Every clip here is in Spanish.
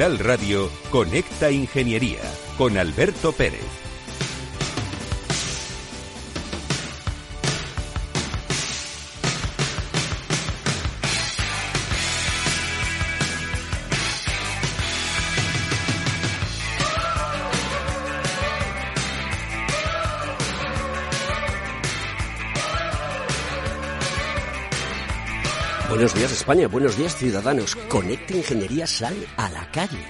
Capital Radio, Conecta Ingeniería con Alberto Pérez. España, buenos días ciudadanos. Conecta Ingeniería Sal a la calle.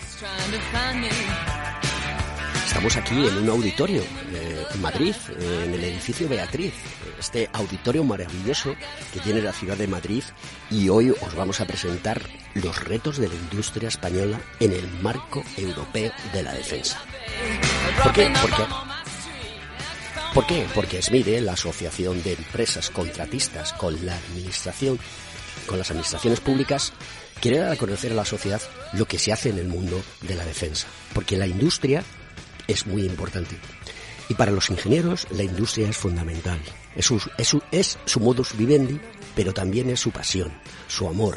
Estamos aquí en un auditorio eh, en Madrid, en el edificio Beatriz, este auditorio maravilloso que tiene la ciudad de Madrid y hoy os vamos a presentar los retos de la industria española en el marco europeo de la defensa. ¿Por qué? Porque ¿Por qué? Porque SMIDE, la Asociación de Empresas Contratistas con la Administración, con las administraciones públicas, quiere dar a conocer a la sociedad lo que se hace en el mundo de la defensa. Porque la industria es muy importante. Y para los ingenieros la industria es fundamental. Es su, es su, es su modus vivendi, pero también es su pasión, su amor.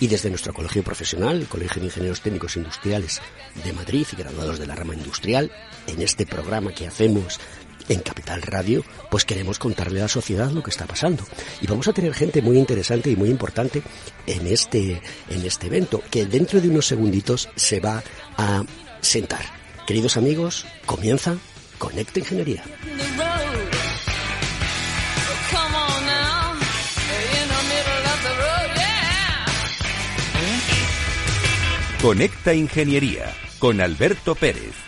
Y desde nuestro colegio profesional, el Colegio de Ingenieros Técnicos Industriales de Madrid y graduados de la rama industrial, en este programa que hacemos en Capital Radio, pues queremos contarle a la sociedad lo que está pasando. Y vamos a tener gente muy interesante y muy importante en este, en este evento, que dentro de unos segunditos se va a sentar. Queridos amigos, comienza Conecta Ingeniería. Conecta Ingeniería con Alberto Pérez.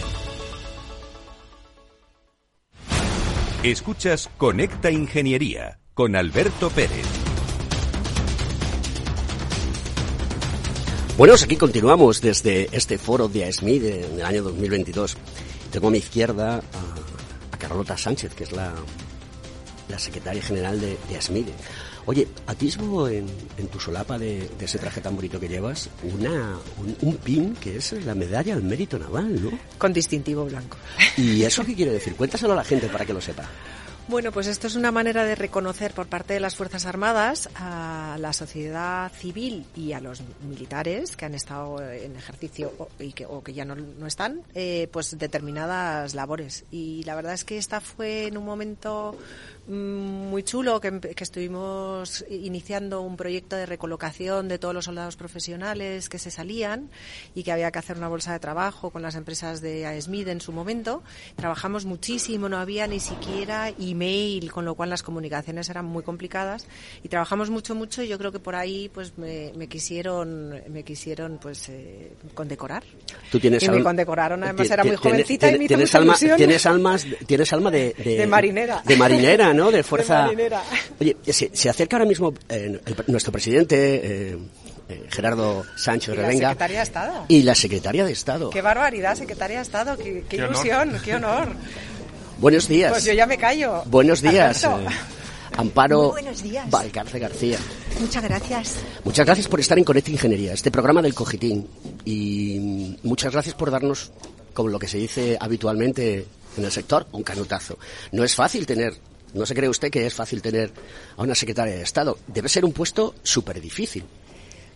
Escuchas Conecta Ingeniería con Alberto Pérez. Bueno, aquí continuamos desde este foro de ASMID en el año 2022. Tengo a mi izquierda a, Carlota Sánchez, que es la, la secretaria general de, de. Oye, atisbo en, en tu solapa de, de, ese traje tan bonito que llevas una, un, un, pin que es la medalla al mérito naval, ¿no? Con distintivo blanco. ¿Y eso qué quiere decir? Cuéntaselo a la gente para que lo sepa. Bueno, pues esto es una manera de reconocer por parte de las Fuerzas Armadas a la sociedad civil y a los militares que han estado en ejercicio o, y que, o que ya no, no están, eh, pues determinadas labores. Y la verdad es que esta fue en un momento muy chulo que, que, estuvimos iniciando un proyecto de recolocación de todos los soldados profesionales que se salían y que había que hacer una bolsa de trabajo con las empresas de AESMID en su momento. Trabajamos muchísimo, no había ni siquiera email, con lo cual las comunicaciones eran muy complicadas y trabajamos mucho, mucho y yo creo que por ahí pues me, me quisieron, me quisieron pues eh, condecorar. Tú tienes y me condecoraron, además era muy jovencita y me hizo tienes, alma, tienes almas, tienes alma de, de, De marinera. de marinera, ¿no? De fuerza. Oye, se, se acerca ahora mismo eh, el- nuestro presidente eh, eh, Gerardo Sánchez Y la Revenga secretaria de Estado. y la secretaria de Estado. Qué barbaridad, secretaria de Estado, qué, qué Qué honor. ilusión, qué honor. Buenos días. Pues yo ya me callo. Buenos días. Eh, Amparo. Valcarce García. Muchas gracias. Muchas gracias por estar en Conecta Ingeniería, este programa del Cogitín. Y muchas gracias por darnos, como lo que se dice habitualmente en el sector, un canutazo. No es fácil tener, no se cree usted que es fácil tener a una secretaria de Estado. Debe ser un puesto súper difícil.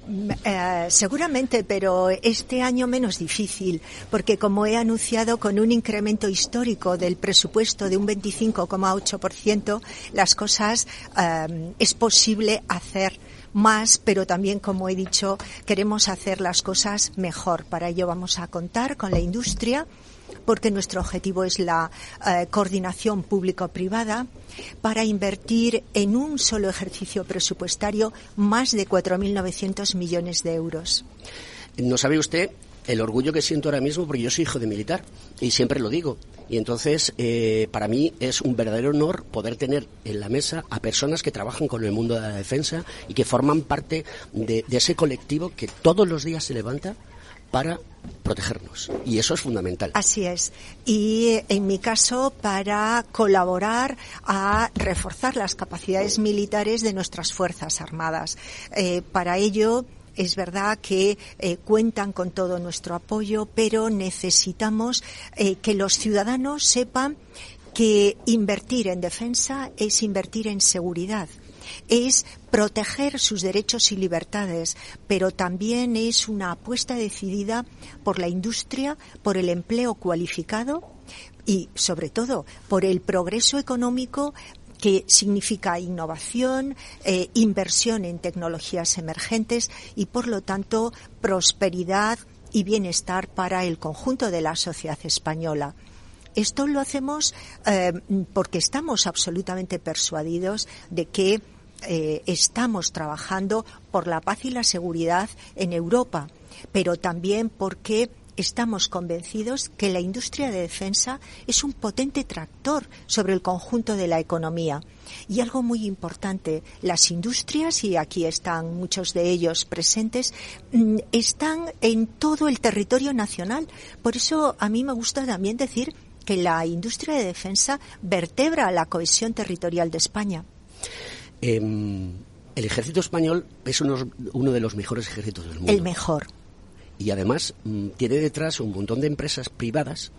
Mm, eh, seguramente, pero este año menos difícil, porque como he anunciado, con un incremento histórico del presupuesto de un 25,8%, las cosas eh, es posible hacer más, pero también, como he dicho, queremos hacer las cosas mejor. Para ello vamos a contar con la industria porque nuestro objetivo es la eh, coordinación público-privada para invertir en un solo ejercicio presupuestario más de 4.900 millones de euros. No sabe usted el orgullo que siento ahora mismo porque yo soy hijo de militar y siempre lo digo. Y entonces, eh, para mí es un verdadero honor poder tener en la mesa a personas que trabajan con el mundo de la defensa y que forman parte de, de ese colectivo que todos los días se levanta para protegernos. Y eso es fundamental. Así es. Y en mi caso, para colaborar a reforzar las capacidades militares de nuestras Fuerzas Armadas. Eh, para ello, es verdad que eh, cuentan con todo nuestro apoyo, pero necesitamos eh, que los ciudadanos sepan que invertir en defensa es invertir en seguridad es proteger sus derechos y libertades, pero también es una apuesta decidida por la industria, por el empleo cualificado y, sobre todo, por el progreso económico que significa innovación, eh, inversión en tecnologías emergentes y, por lo tanto, prosperidad y bienestar para el conjunto de la sociedad española. Esto lo hacemos eh, porque estamos absolutamente persuadidos de que eh, estamos trabajando por la paz y la seguridad en Europa, pero también porque estamos convencidos que la industria de defensa es un potente tractor sobre el conjunto de la economía. Y algo muy importante, las industrias, y aquí están muchos de ellos presentes, mm, están en todo el territorio nacional. Por eso a mí me gusta también decir que la industria de defensa vertebra la cohesión territorial de España. Eh, el ejército español es uno, uno, de los mejores ejércitos del mundo. El mejor. Y además mmm, tiene detrás un montón de empresas privadas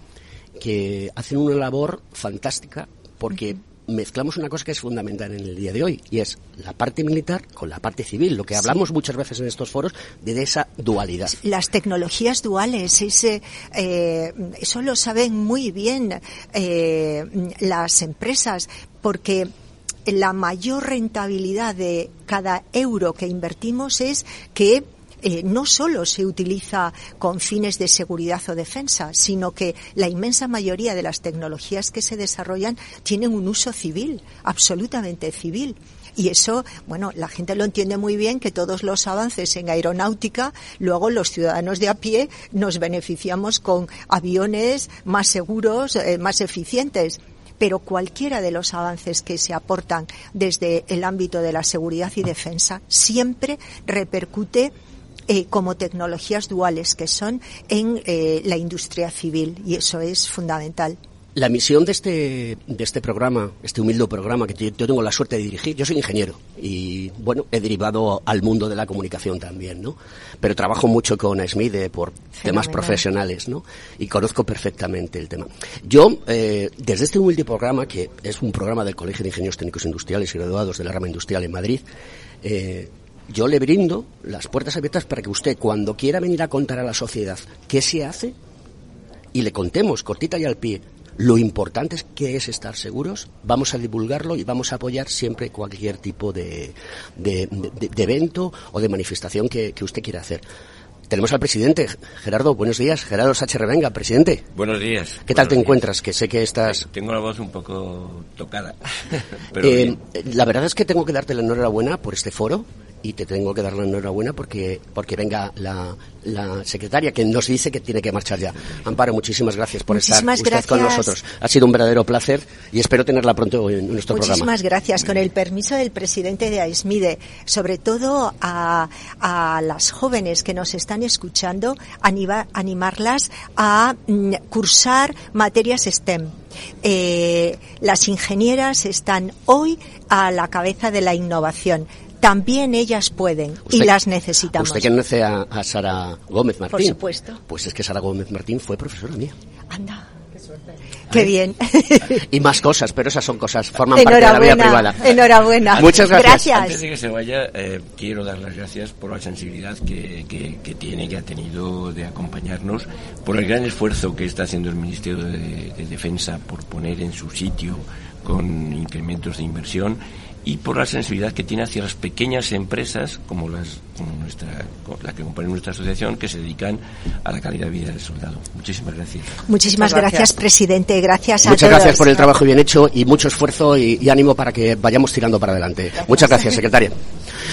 que hacen una labor fantástica porque uh -huh. mezclamos una cosa que es fundamental en el día de hoy y es la parte militar con la parte civil, lo que hablamos sí. muchas veces en estos foros de esa dualidad. Las tecnologías duales, ese, eh, eso lo saben muy bien eh, las empresas porque la mayor rentabilidad de cada euro que invertimos es que eh, no solo se utiliza con fines de seguridad o defensa, sino que la inmensa mayoría de las tecnologías que se desarrollan tienen un uso civil, absolutamente civil. Y eso, bueno, la gente lo entiende muy bien que todos los avances en aeronáutica, luego los ciudadanos de a pie nos beneficiamos con aviones más seguros, eh, más eficientes pero cualquiera de los avances que se aportan desde el ámbito de la seguridad y defensa siempre repercute eh, como tecnologías duales que son en eh, la industria civil y eso es fundamental. La misión de este, de este programa, este humilde programa que yo, tengo la suerte de dirigir, yo soy ingeniero y, bueno, he derivado al mundo de la comunicación también, ¿no? Pero trabajo mucho con SMIDE por Fenomenal. temas profesionales, ¿no? Y conozco perfectamente el tema. Yo, eh, desde este humilde programa, que es un programa del Colegio de Ingenieros Técnicos Industriales y Graduados de la Rama Industrial en Madrid, eh, yo le brindo las puertas abiertas para que usted, cuando quiera venir a contar a la sociedad qué se hace, y le contemos, cortita y al pie, lo importante es que es estar seguros, vamos a divulgarlo y vamos a apoyar siempre cualquier tipo de, de, evento o de manifestación que, que usted quiera hacer. Tenemos al presidente. Gerardo, buenos días. Gerardo Sánchez Revenga, presidente. Buenos días. ¿Qué tal te encuentras? Que sé que estás... Tengo la voz un poco tocada. Eh, la verdad es que tengo que darte la enhorabuena por este foro y te tengo que dar la enhorabuena porque, porque venga la, la secretaria que nos dice que tiene que marchar ya. Amparo, muchísimas gracias por estar usted con nosotros. Ha sido un verdadero placer y espero tenerla pronto en nuestro programa. Muchísimas gracias. Con el permiso del presidente de AISMIDE, sobre todo a, a las jóvenes que nos están escuchando, animarlas a mm, cursar materias STEM. Eh, las ingenieras están hoy a la cabeza de la innovación también ellas pueden y las necesitamos. ¿Usted conoce a, a Sara Gómez Martín? Por supuesto. Pues es que Sara Gómez Martín fue profesora mía. Anda. Qué suerte. Qué bien. y más cosas, pero esas son cosas, forman parte de la vida privada. Enhorabuena. Muchas gracias. Antes de que se vaya, eh, quiero dar las gracias por la sensibilidad que, que, tiene, que ha tenido de acompañarnos, por el gran esfuerzo que está haciendo el Ministerio de Defensa por poner en su sitio con incrementos de inversión y por la sensibilidad que tiene hacia las pequeñas empresas como las como nuestra la que componen nuestra asociación que se dedican a la calidad de vida del soldado. Muchísimas gracias. Muchísimas gracias. presidente. Gracias a Muchas gracias por el trabajo bien hecho y mucho esfuerzo y, ánimo para que vayamos tirando para adelante. Muchas gracias, secretaria.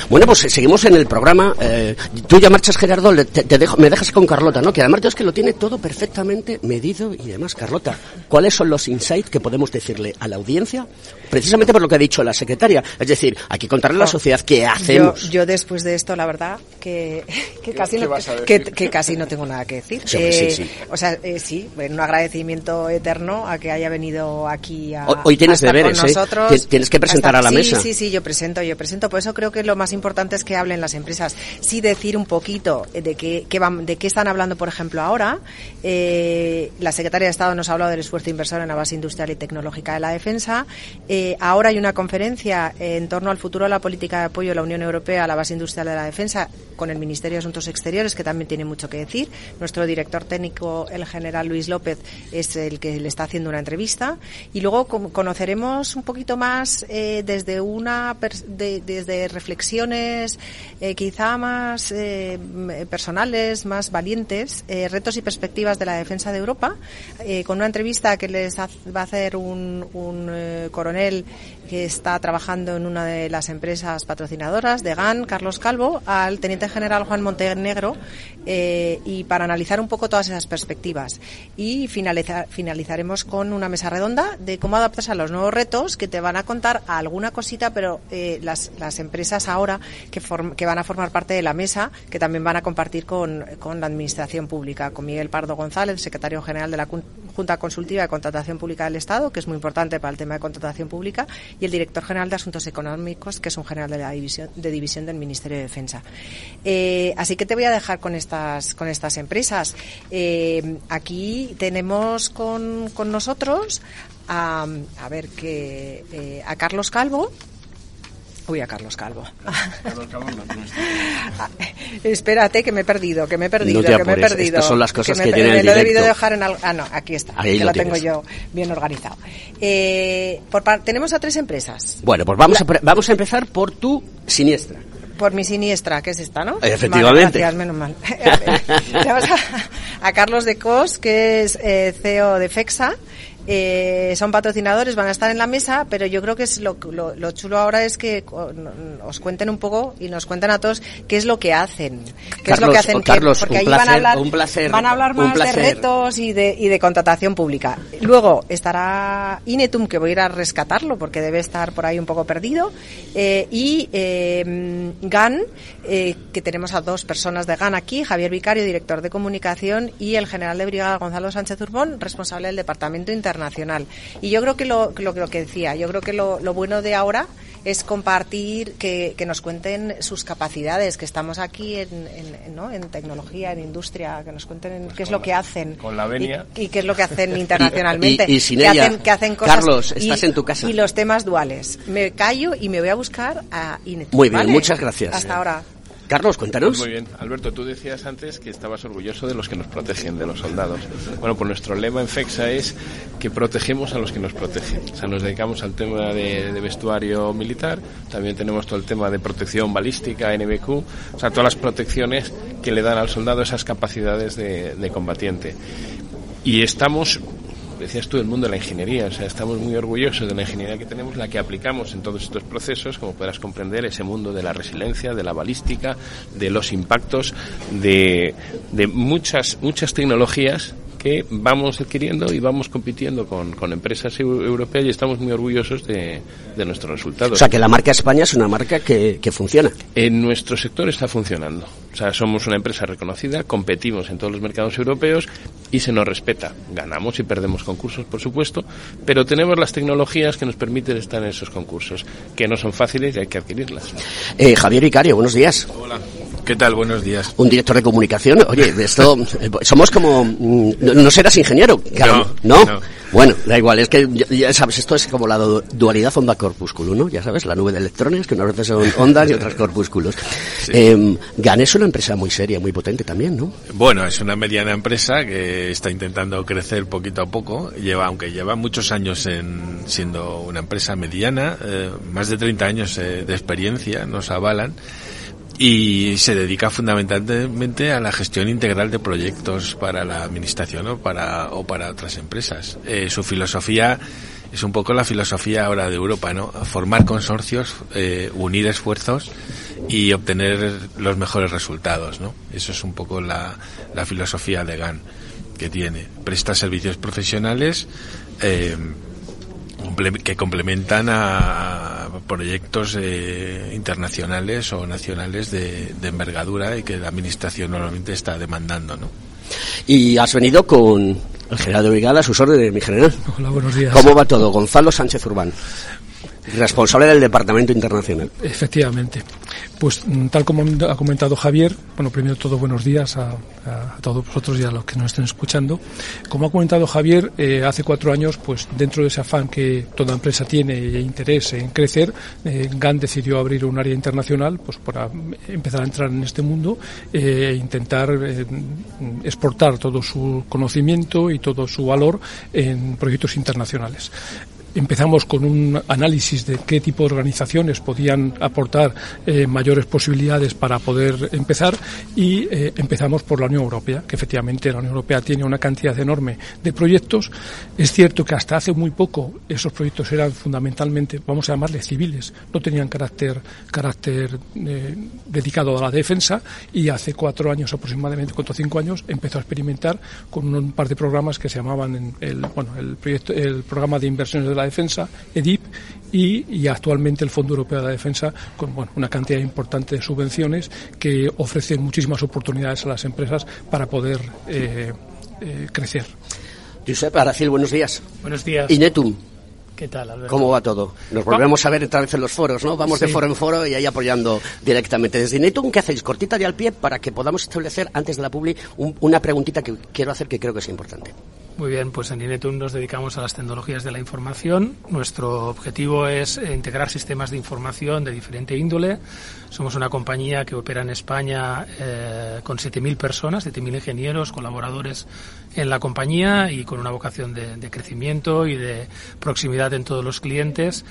Bueno, pues seguimos en el programa. Eh, tú ya marchas, Gerardo, te, dejo, me dejas con Carlota, ¿no? Que además es que lo tiene todo perfectamente medido y demás. Carlota, ¿cuáles son los insights que podemos decirle a la audiencia? Precisamente por lo que ha dicho la secretaria es decir, hay que contarle a la sociedad qué hacemos. Yo, después de esto, la verdad, que, casi, no, que, casi no tengo nada que decir. Eh, o sea, eh, sí, un agradecimiento eterno a que haya venido aquí a, Hoy tienes estar deberes, con ¿eh? nosotros. Tienes que presentar a la mesa. Sí, sí, yo presento, yo presento. Por eso creo que lo más importante es que hablen las empresas. Sí decir un poquito de qué, van, de qué están hablando, por ejemplo, ahora. la secretaria de Estado nos ha hablado del esfuerzo inversor en la base industrial y tecnológica de la defensa. ahora hay una conferencia en torno al futuro de la política de apoyo de la Unión Europea a la base industrial de la defensa con el Ministerio de Asuntos Exteriores, que también tiene mucho que decir. Nuestro director técnico, el general Luis López, es el que le está haciendo una entrevista. Y luego conoceremos un poquito más eh, desde una desde eh, quizá más eh, personales, más valientes, retos y perspectivas de la defensa de Europa, con una entrevista que les va a hacer un, un coronel que está trabajando en una de las empresas patrocinadoras de GAN, Carlos Calvo, al teniente general Juan Montenegro, eh, y para analizar un poco todas esas perspectivas. Y finalizaremos con una mesa redonda de cómo adaptarse a los nuevos retos que te van a contar alguna cosita, pero eh, las, las, empresas ahora que, que van a formar parte de la mesa, que también van a compartir con, con la Administración Pública, con Miguel Pardo González, secretario general de la Junta Consultiva de Contratación Pública del Estado, que es muy importante para el tema de contratación pública, y el director general de Asuntos Económicos, que es un general de la división, de división del Ministerio de Defensa. Eh, así que te voy a dejar con estas, con estas empresas. Eh, aquí tenemos con, con nosotros a, a ver que eh, a Carlos Calvo, Uy, a Carlos Calvo. Carlos Calvo no Espérate, que me he perdido, que me he perdido, que me he perdido. Estas son las cosas que, que tiene el lo he debido dejar en algo. Ah, no, aquí está. Ahí que lo, tengo yo bien organizado. Eh, por tenemos a tres empresas. Bueno, pues vamos, a, vamos a empezar por tu siniestra. Por mi siniestra, que es esta, ¿no? Efectivamente. gracias, menos mal. Tenemos a, a, Carlos de Cos, que es eh, CEO de FEXA eh, son patrocinadores, van a estar en la mesa, pero yo creo que es lo, lo, chulo ahora es que os cuenten un poco y nos cuenten a todos qué es lo que hacen. Qué es lo que hacen. Carlos, porque ahí van a hablar, un placer, van a hablar más de retos y de, y de contratación pública. Luego estará Inetum, que voy a ir a rescatarlo porque debe estar por ahí un poco perdido. Eh, y eh, GAN, eh, que tenemos a dos personas de GAN aquí, Javier Vicario, director de comunicación, y el general de brigada Gonzalo Sánchez Urbón, responsable del departamento internacional internacional. Y yo creo que lo, lo, que decía, yo creo que lo, lo bueno de ahora es compartir, que, que, nos cuenten sus capacidades, que estamos aquí en, en, ¿no? en tecnología, en industria, que nos cuenten pues qué es lo que hacen. Con la venia. Y, qué es lo que hacen internacionalmente. y, sin que ella, hacen, que hacen cosas. Carlos, estás en tu casa. Y los temas duales. Me callo y me voy a buscar a Inet. Muy bien, muchas gracias. Hasta ahora. Carlos, cuéntanos. Muy bien. Alberto, tú decías antes que estabas orgulloso de los que nos protegen, de los soldados. Bueno, pues nuestro lema en FEXA es que protegemos a los que nos protegen. O sea, nos dedicamos al tema de, vestuario militar, también tenemos todo el tema de protección balística, NBQ, o sea, todas las protecciones que le dan al soldado esas capacidades de, de combatiente. Y estamos decías tú, el mundo de la ingeniería. O sea, estamos muy orgullosos de la ingeniería que tenemos, la que aplicamos en todos estos procesos, como podrás comprender, ese mundo de la resiliencia, de la balística, de los impactos, de, de muchas, muchas tecnologías que vamos adquiriendo y vamos compitiendo con, con empresas europeas y estamos muy orgullosos de, de, nuestros resultados. O sea, que la marca España es una marca que, que, funciona. En nuestro sector está funcionando. O sea, somos una empresa reconocida, competimos en todos los mercados europeos y se nos respeta. Ganamos y perdemos concursos, por supuesto, pero tenemos las tecnologías que nos permiten estar en esos concursos, que no son fáciles y hay que adquirirlas. Eh, Javier Icario, buenos días. Hola. ¿Qué tal? Buenos días. Un director de comunicación. Oye, de esto eh, somos como mm, no, serás ingeniero, claro, no, ¿no? Bueno, da igual, es que ya sabes, esto es como la dualidad onda-corpúsculo, ¿no? Ya sabes, la nube de electrones, que unas veces son ondas y otras corpúsculos. Sí. Eh, es una empresa muy seria, muy potente también, ¿no? Bueno, es una mediana empresa que está intentando crecer poquito a poco, lleva, aunque lleva muchos años en, siendo una empresa mediana, eh, más de 30 años eh, de experiencia, nos avalan y se dedica fundamentalmente a la gestión integral de proyectos para la administración o para, o para otras empresas. Eh, su filosofía es un poco la filosofía ahora de Europa, ¿no? Formar consorcios, eh, unir esfuerzos y obtener los mejores resultados, ¿no? Eso es un poco la, la filosofía de GAN que tiene. Presta servicios profesionales eh, que complementan a proyectos eh, internacionales o nacionales de, de, envergadura y que la administración normalmente está demandando, ¿no? Y has venido con el general de brigada a sus órdenes, mi general. Hola, buenos días. ¿Cómo va todo? Gonzalo Sánchez Urbán responsable del Departamento Internacional. Efectivamente. Pues mm, tal como ha comentado Javier, bueno, primero todo buenos días a, todos vosotros y a los que nos estén escuchando. Como ha comentado Javier, eh, hace cuatro años, pues dentro de ese afán que toda empresa tiene e interés en crecer, eh, GAN decidió abrir un área internacional pues para empezar a entrar en este mundo e intentar eh, exportar todo su conocimiento y todo su valor en proyectos internacionales empezamos con un análisis de qué tipo de organizaciones podían aportar eh, mayores posibilidades para poder empezar y eh, empezamos por la Unión Europea, que efectivamente la Unión Europea tiene una cantidad enorme de proyectos. Es cierto que hasta hace muy poco esos proyectos eran fundamentalmente, vamos a llamarles civiles, no tenían carácter, carácter eh, dedicado a la defensa y hace cuatro años aproximadamente, cuatro o cinco años, empezó a experimentar con un par de programas que se llamaban el, bueno, el, proyecto, el programa de inversiones de la Defensa, EDIP, y, actualmente el Fondo Europeo de la Defensa con bueno, una cantidad importante de subvenciones que ofrecen muchísimas oportunidades a las empresas para poder eh, eh, crecer. Josep Aracil, buenos días. Buenos días. Inetum. ¿Qué tal, Alberto? ¿Cómo va todo? Nos volvemos a ver otra vez en los foros, ¿no? Vamos sí. de foro en foro y ahí apoyando directamente. Desde Inetum, ¿qué hacéis? Cortita de al pie para que podamos establecer, antes de la publi, un, una preguntita que quiero hacer que creo que es importante. Muy bien, pues en Inetum nos dedicamos a las tecnologías de la información. Nuestro objetivo es integrar sistemas de información de diferente índole. Somos una compañía que opera en España eh, con 7.000 personas, 7.000 ingenieros, colaboradores en la compañía y con una vocación de, de, crecimiento y de proximidad en todos los clientes.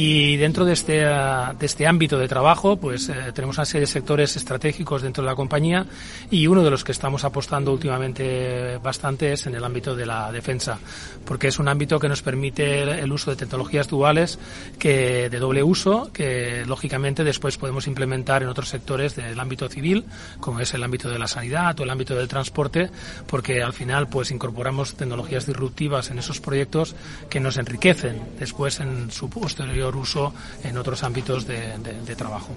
Y dentro de este, de este ámbito de trabajo, pues eh, tenemos una serie de sectores estratégicos dentro de la compañía y uno de los que estamos apostando últimamente bastante es en el ámbito de la defensa, porque es un ámbito que nos permite el uso de tecnologías duales que de doble uso, que lógicamente después podemos implementar en otros sectores del ámbito civil, como es el ámbito de la sanidad o el ámbito del transporte, porque al final pues incorporamos tecnologías disruptivas en esos proyectos que nos enriquecen después en su posterior uso en otros ámbitos de, de, de trabajo.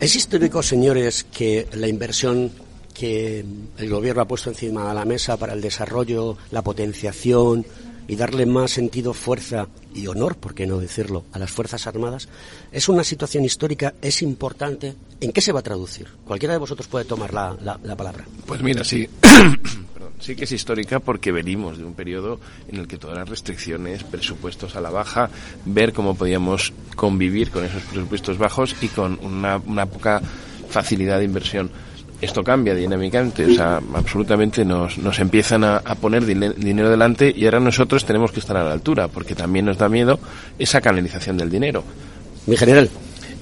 Es histórico, señores, que la inversión que el gobierno ha puesto encima de la mesa para el desarrollo, la potenciación y darle más sentido, fuerza y honor, por qué no decirlo, a las Fuerzas Armadas, es una situación histórica, es importante. ¿En qué se va a traducir? Cualquiera de vosotros puede tomar la, la, la palabra. Pues mira, sí. Sí que es histórica porque venimos de un periodo en el que todas las restricciones, presupuestos a la baja, ver cómo podíamos convivir con esos presupuestos bajos y con una, una poca facilidad de inversión. Esto cambia dinámicamente, o sea, absolutamente nos, nos empiezan a, poner dinero delante y ahora nosotros tenemos que estar a la altura, porque también nos da miedo esa canalización del dinero. Mi general.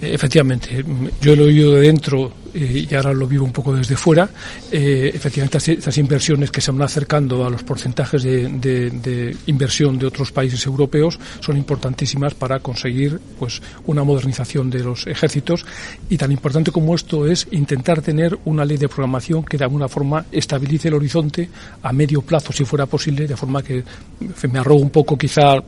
Efectivamente, yo lo he oído de dentro eh, y ahora lo vivo un poco desde fuera. Eh, efectivamente, estas, inversiones que se van acercando a los porcentajes de, inversión de otros países europeos son importantísimas para conseguir pues una modernización de los ejércitos y tan importante como esto es intentar tener una ley de programación que de alguna forma estabilice el horizonte a medio plazo, si fuera posible, de forma que me arrogo un poco quizá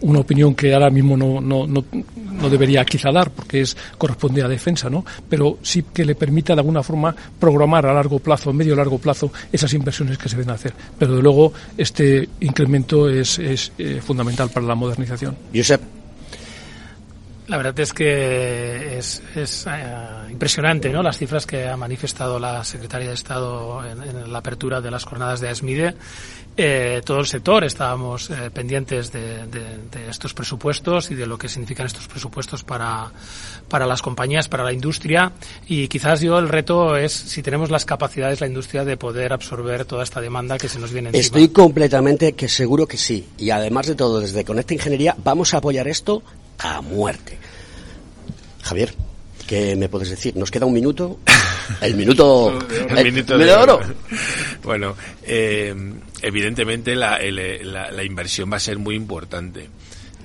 una opinión que ahora mismo no, no, no, no debería quizá dar porque es corresponde a defensa, ¿no? Pero sí que le permita de alguna forma programar a largo plazo, medio largo plazo, esas inversiones que se deben hacer. Pero de luego este incremento es, eh, fundamental para la modernización. La verdad es que es, eh, impresionante ¿no? las cifras que ha manifestado la secretaria de Estado en, la apertura de las jornadas de ASMIDE eh, todo el sector estábamos eh, pendientes de, estos presupuestos y de lo que significan estos presupuestos para, para las compañías, para la industria. Y quizás yo el reto es si tenemos las capacidades, la industria, de poder absorber toda esta demanda que se nos viene encima. Estoy completamente que seguro que sí. Y además de todo, desde Conecta Ingeniería vamos a apoyar esto a muerte. Javier. ¿Qué me puedes decir? ¿Nos queda un minuto? El minuto, el minuto de, oro. Bueno, eh, evidentemente la, la, inversión va a ser muy importante.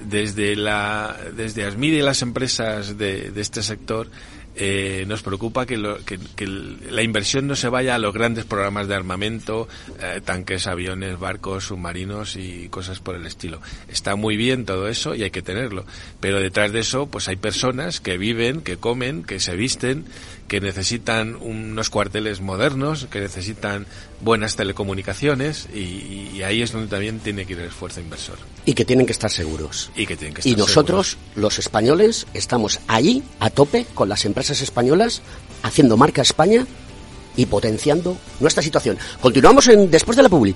Desde la desde ASMID y las empresas de, de este sector eh, nos preocupa que, la inversión no se vaya a los grandes programas de armamento, eh, tanques, aviones, barcos, submarinos y cosas por el estilo. Está muy bien todo eso y hay que tenerlo, pero detrás de eso pues hay personas que viven, que comen, que se visten, que necesitan unos cuarteles modernos, que necesitan buenas telecomunicaciones y, ahí es donde también tiene que ir el esfuerzo inversor. Y que tienen que estar seguros. Y que tienen que Y nosotros, los españoles, estamos ahí a tope con las empresas españolas haciendo marca España y potenciando nuestra situación. Continuamos en, después de la publi.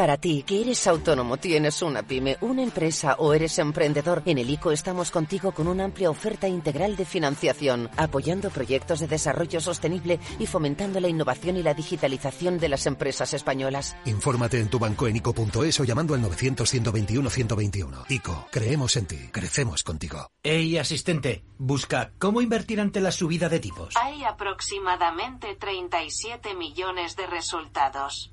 Para ti, que eres autónomo, tienes una pyme, una empresa o eres emprendedor, en el ICO estamos contigo con una amplia oferta integral de financiación, apoyando proyectos de desarrollo sostenible y fomentando la innovación y la digitalización de las empresas españolas. Infórmate en tu banco en ICO.es o llamando al 900-121-121. ICO, creemos en ti, crecemos contigo. Hey, asistente, busca cómo invertir ante la subida de tipos. Hay aproximadamente 37 millones de resultados.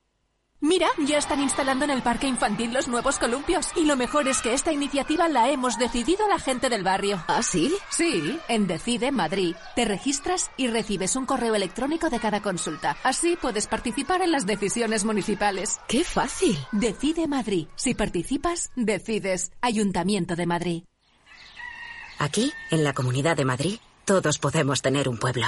Mira, ya están instalando en el parque infantil los nuevos columpios. Y lo mejor es que esta iniciativa la hemos decidido la gente del barrio. ¿Ah, sí? Sí, en Decide Madrid. Te registras y recibes un correo electrónico de cada consulta. Así puedes participar en las decisiones municipales. ¡Qué fácil! Decide Madrid. Si participas, decides. Ayuntamiento de Madrid. Aquí, en la Comunidad de Madrid, todos podemos tener un pueblo.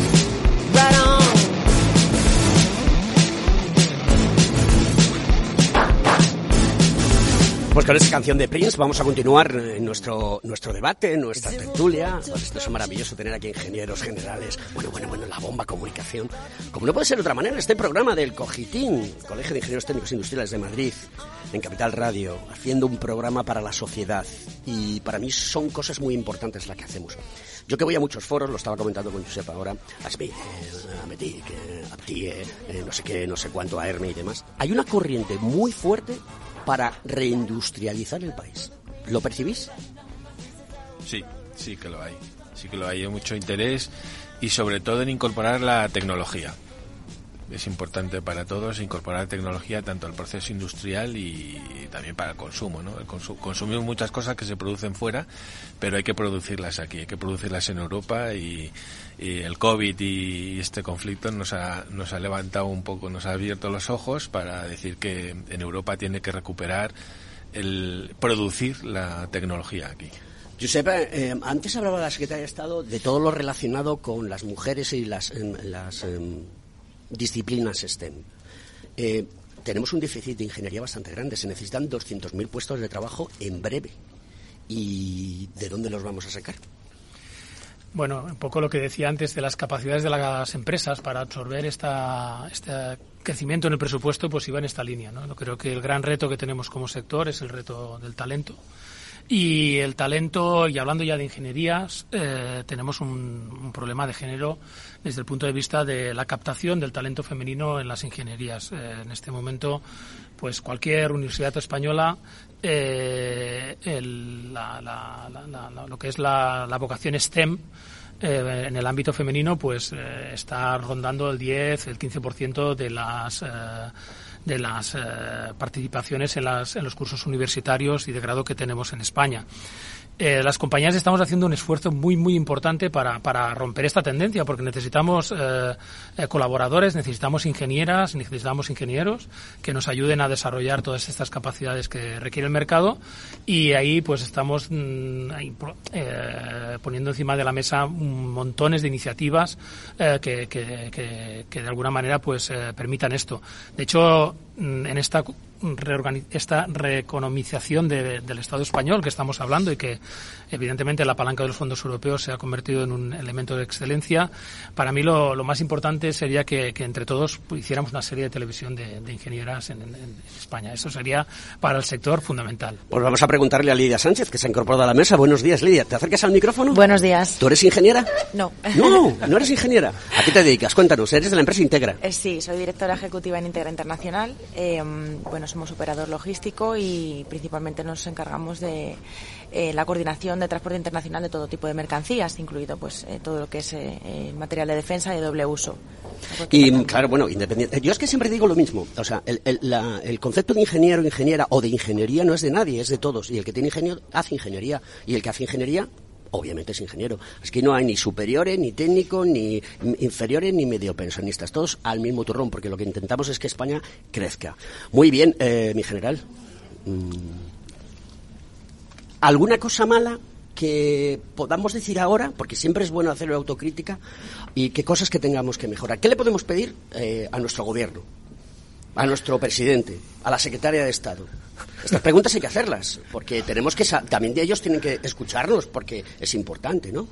Pues con esta canción de Prince vamos a continuar en nuestro, nuestro debate, nuestra tertulia. Esto es maravilloso tener aquí ingenieros generales. Bueno, bueno, bueno, la bomba comunicación. Como no puede ser de otra manera, este programa del Cogitín, Colegio de Ingenieros Técnicos Industriales de Madrid, en Capital Radio, haciendo un programa para la sociedad. Y para mí son cosas muy importantes las que hacemos. Yo que voy a muchos foros, lo estaba comentando con Josep ahora, a Smith, a Metic, a Ptie, no sé qué, no sé cuánto, a Herme y demás. Hay una corriente muy fuerte para reindustrializar el país. ¿Lo percibís? Sí, sí que lo hay. Sí que lo hay. Hay mucho interés y sobre todo en incorporar la tecnología. Es importante para todos incorporar tecnología tanto al proceso industrial y también para el consumo. ¿no? El consumimos muchas cosas que se producen fuera, pero hay que producirlas aquí, hay que producirlas en Europa y, el COVID y este conflicto nos ha, nos ha levantado un poco, nos ha abierto los ojos para decir que en Europa tiene que recuperar el producir la tecnología aquí. Giuseppe, eh, antes hablaba la secretaria de Estado de todo lo relacionado con las mujeres y las, em, las em, disciplinas STEM. Eh, tenemos un déficit de ingeniería bastante grande. Se necesitan 200.000 puestos de trabajo en breve. ¿Y de dónde los vamos a sacar? Bueno, un poco lo que decía antes de las capacidades de las empresas para absorber esta, este crecimiento en el presupuesto, pues iba en esta línea. ¿no? Creo que el gran reto que tenemos como sector es el reto del talento. Y el talento, y hablando ya de ingenierías, eh, tenemos un, un, problema de género desde el punto de vista de la captación del talento femenino en las ingenierías. Eh, en este momento, pues cualquier universidad española eh, el, la, la, la, lo que es la, vocación STEM eh, en el ámbito femenino pues eh, está rondando el 10, el 15% de las de las participaciones en, las, en los cursos universitarios y de grado que tenemos en España. Eh, las compañías estamos haciendo un esfuerzo muy, muy importante para, para romper esta tendencia, porque necesitamos eh, eh, colaboradores, necesitamos ingenieras, necesitamos ingenieros que nos ayuden a desarrollar todas estas capacidades que requiere el mercado y ahí pues estamos mm, poniendo encima de la mesa montones de iniciativas que, que, que, que, de alguna manera pues permitan esto. De hecho, en esta esta reeconomización de, del Estado español que estamos hablando y que evidentemente la palanca de los fondos europeos se ha convertido en un elemento de excelencia. Para mí lo, lo más importante sería que, que, entre todos hiciéramos una serie de televisión de, de ingenieras en, en, en, España. Eso sería para el sector fundamental. Pues vamos a preguntarle a Lidia Sánchez, que se ha incorporado a la mesa. Buenos días, Lidia. ¿Te acercas al micrófono? Buenos días. ¿Tú eres ingeniera? No. No, no eres ingeniera. ¿A qué te dedicas? Cuéntanos. ¿Eres de la empresa Integra? Eh, sí, soy directora ejecutiva en Integra Internacional. Eh, bueno, somos operador logístico y principalmente nos encargamos de eh, la coordinación de transporte internacional de todo tipo de mercancías, incluido pues eh, todo lo que es eh, material de defensa y de doble uso. Y claro, bueno, independiente. Yo es que siempre digo lo mismo. O sea, el, el, la, el concepto de ingeniero, ingeniera o de ingeniería no es de nadie, es de todos. Y el que tiene ingenio hace ingeniería. Y el que hace ingeniería obviamente es ingeniero. Es que no hay ni superiores, ni técnicos, ni inferiores, ni medio pensionistas. Todos al mismo turrón, porque lo que intentamos es que España crezca. Muy bien, eh, mi general. ¿Alguna cosa mala que podamos decir ahora, porque siempre es bueno hacer autocrítica, y qué cosas que tengamos que mejorar? ¿Qué le podemos pedir eh, a nuestro gobierno? a nuestro presidente, a la secretaria de Estado. Estas preguntas hay que hacerlas, porque tenemos que también de ellos tienen que escucharnos, porque es importante, ¿no?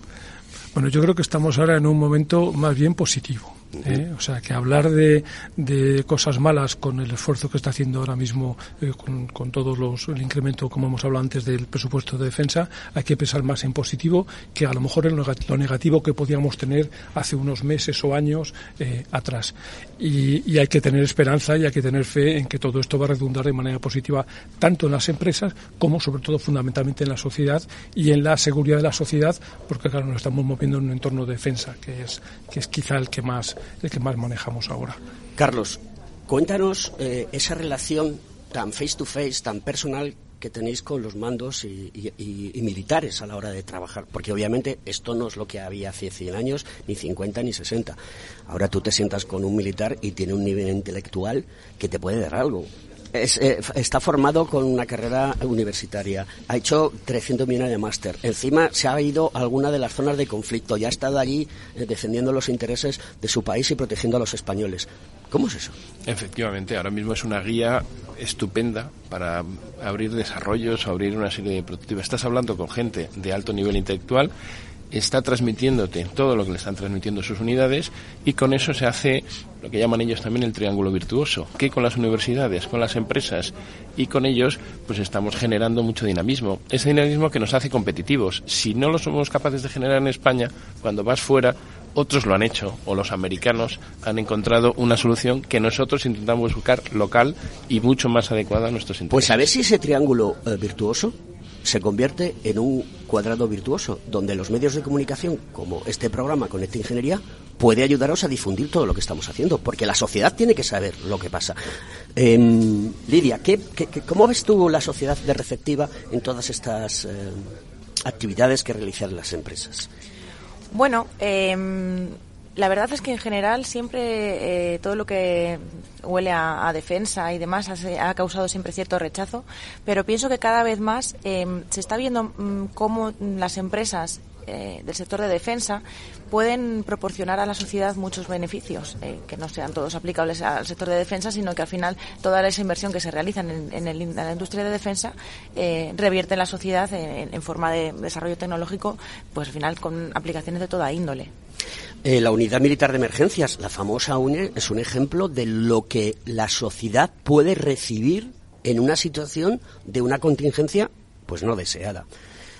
Bueno, yo creo que estamos ahora en un momento más bien positivo. ¿Eh? O sea, que hablar de, de, cosas malas con el esfuerzo que está haciendo ahora mismo eh, con, con, todos los el incremento, como hemos hablado antes, del presupuesto de defensa, hay que pensar más en positivo que a lo mejor en lo negativo que podíamos tener hace unos meses o años eh, atrás. Y, y, hay que tener esperanza y hay que tener fe en que todo esto va a redundar de manera positiva tanto en las empresas como, sobre todo, fundamentalmente en la sociedad y en la seguridad de la sociedad, porque, claro, nos estamos moviendo en un entorno de defensa que es, que es quizá el que más el que más manejamos ahora. Carlos, cuéntanos eh, esa relación tan face to face, tan personal que tenéis con los mandos y, y, militares a la hora de trabajar, porque obviamente esto no es lo que había hace 100 años, ni 50 ni 60. Ahora tú te sientas con un militar y tiene un nivel intelectual que te puede dar algo. Es, eh, está formado con una carrera universitaria, ha hecho 300 millones de máster, encima se ha ido a alguna de las zonas de conflicto y ha estado allí eh, defendiendo los intereses de su país y protegiendo a los españoles. ¿Cómo es eso? Efectivamente, ahora mismo es una guía estupenda para abrir desarrollos, abrir una serie de prototipos. Estás hablando con gente de alto nivel intelectual está transmitiéndote todo lo que le están transmitiendo sus unidades y con eso se hace lo que llaman ellos también el triángulo virtuoso, que con las universidades, con las empresas y con ellos pues estamos generando mucho dinamismo. Ese dinamismo que nos hace competitivos. Si no lo somos capaces de generar en España, cuando vas fuera, otros lo han hecho o los americanos han encontrado una solución que nosotros intentamos buscar local y mucho más adecuada a nuestros intereses. Pues a ver si ese triángulo eh, virtuoso se convierte en un cuadrado virtuoso, donde los medios de comunicación, como este programa Conecta Ingeniería, puede ayudaros a difundir todo lo que estamos haciendo, porque la sociedad tiene que saber lo que pasa. Eh, Lidia, ¿qué, qué, cómo ves tú la sociedad de receptiva en todas estas eh, actividades que realizan las empresas? Bueno, eh, la verdad es que en general siempre eh, todo lo que huele a, a defensa y demás ha, ha, causado siempre cierto rechazo, pero pienso que cada vez más eh, se está viendo mmm, cómo las empresas eh, del sector de defensa pueden proporcionar a la sociedad muchos beneficios, eh, que no sean todos aplicables al sector de defensa, sino que al final toda esa inversión que se realiza en, en, el, en la industria de defensa eh, revierte en la sociedad en, en, forma de desarrollo tecnológico, pues al final con aplicaciones de toda índole. Eh, la unidad militar de emergencias, la famosa UNE, es un ejemplo de lo que la sociedad puede recibir en una situación de una contingencia pues no deseada.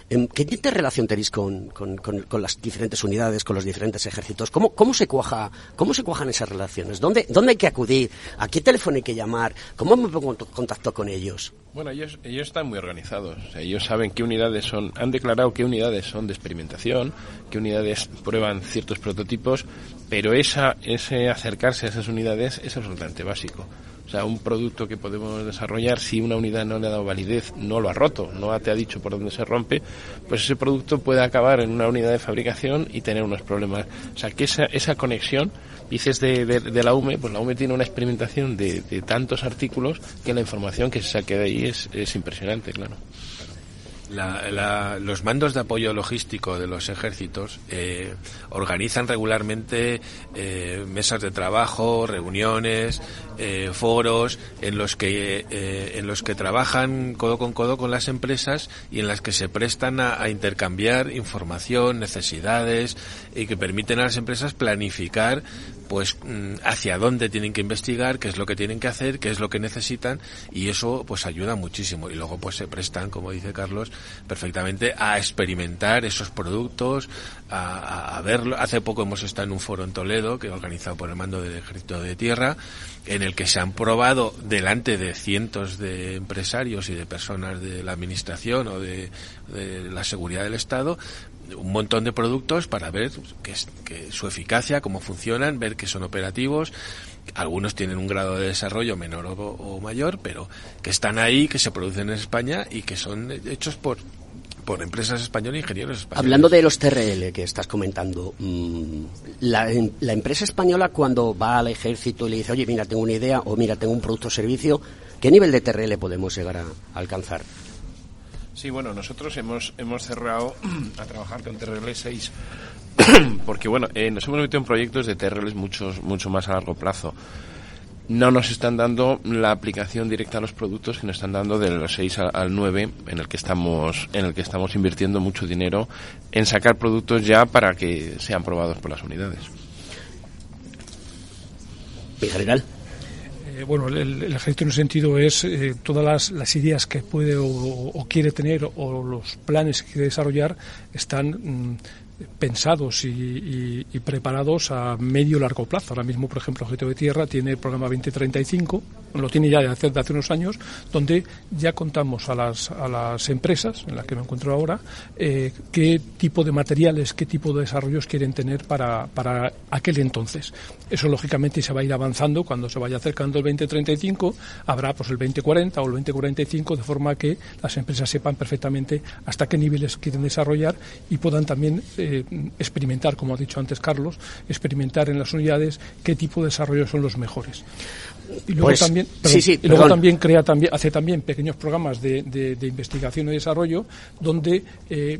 ¿Qué tipo de relación tenéis con, con, con, las diferentes unidades, con los diferentes ejércitos? ¿Cómo, cómo, se, cuaja, cómo se cuajan esas relaciones? ¿Dónde, ¿Dónde hay que acudir? ¿A qué teléfono hay que llamar? ¿Cómo me pongo en contacto con ellos? Bueno, ellos, ellos están muy organizados. Ellos saben qué unidades son, han declarado qué unidades son de experimentación, qué unidades prueban ciertos prototipos, pero esa, ese acercarse a esas unidades es absolutamente básico. O sea, un producto que podemos desarrollar, si una unidad no le ha dado validez, no lo ha roto, no te ha dicho por dónde se rompe, pues ese producto puede acabar en una unidad de fabricación y tener unos problemas. O sea, que esa, esa conexión, dices de, de, la UME, pues la UME tiene una experimentación de, de, tantos artículos que la información que se saque de ahí es impresionante, claro. La, los mandos de apoyo logístico de los ejércitos eh, organizan regularmente eh, mesas de trabajo, reuniones, eh, foros en los que eh, en los que trabajan codo con codo con las empresas y en las que se prestan a, a intercambiar información, necesidades y que permiten a las empresas planificar pues hacia dónde tienen que investigar, qué es lo que tienen que hacer, qué es lo que necesitan y eso pues ayuda muchísimo. Y luego pues se prestan, como dice Carlos, perfectamente a experimentar esos productos, a, verlo. Hace poco hemos estado en un foro en Toledo que organizado por el mando del Ejército de Tierra en el que se han probado delante de cientos de empresarios y de personas de la administración o de, de la seguridad del Estado un montón de productos para ver que, que su eficacia, cómo funcionan, ver que son operativos. Algunos tienen un grado de desarrollo menor o, o mayor, pero que están ahí, que se producen en España y que son hechos por por empresas españolas e ingenieros españoles. Hablando de los TRL que estás comentando, la, la, empresa española cuando va al ejército y le dice, oye, mira, tengo una idea o mira, tengo un producto o servicio, ¿qué nivel de TRL podemos llegar a, a alcanzar? Sí, bueno, nosotros hemos, hemos cerrado a trabajar con TRL 6 porque, bueno, eh, nos hemos metido en proyectos de TRLs muchos, mucho más a largo plazo. No nos están dando la aplicación directa a los productos que nos están dando del 6 al 9, en el que estamos, en el que estamos invirtiendo mucho dinero en sacar productos ya para que sean probados por las unidades. En general. Eh, bueno, el, el, ejército en ese sentido es eh, todas las, las, ideas que puede o, o, quiere tener o los planes que quiere desarrollar están mmm, pensados y, y, preparados a medio largo plazo. Ahora mismo, por ejemplo, Objetivo de Tierra tiene el programa 2035, lo tiene ya de hace, de hace unos años, donde ya contamos a las, a las empresas, en las que me encuentro ahora, eh, qué tipo de materiales, qué tipo de desarrollos quieren tener para, para aquel entonces. Eso, lógicamente, se va a ir avanzando cuando se vaya acercando el 2035, habrá pues el 2040 o el 2045, de forma que las empresas sepan perfectamente hasta qué niveles quieren desarrollar y puedan también eh, experimentar, como ha dicho antes Carlos, experimentar en las unidades qué tipo de desarrollo son los mejores. Y luego pues, también, perdón, sí, sí, y luego también crea también hace también pequeños programas de, de, de investigación y desarrollo donde eh,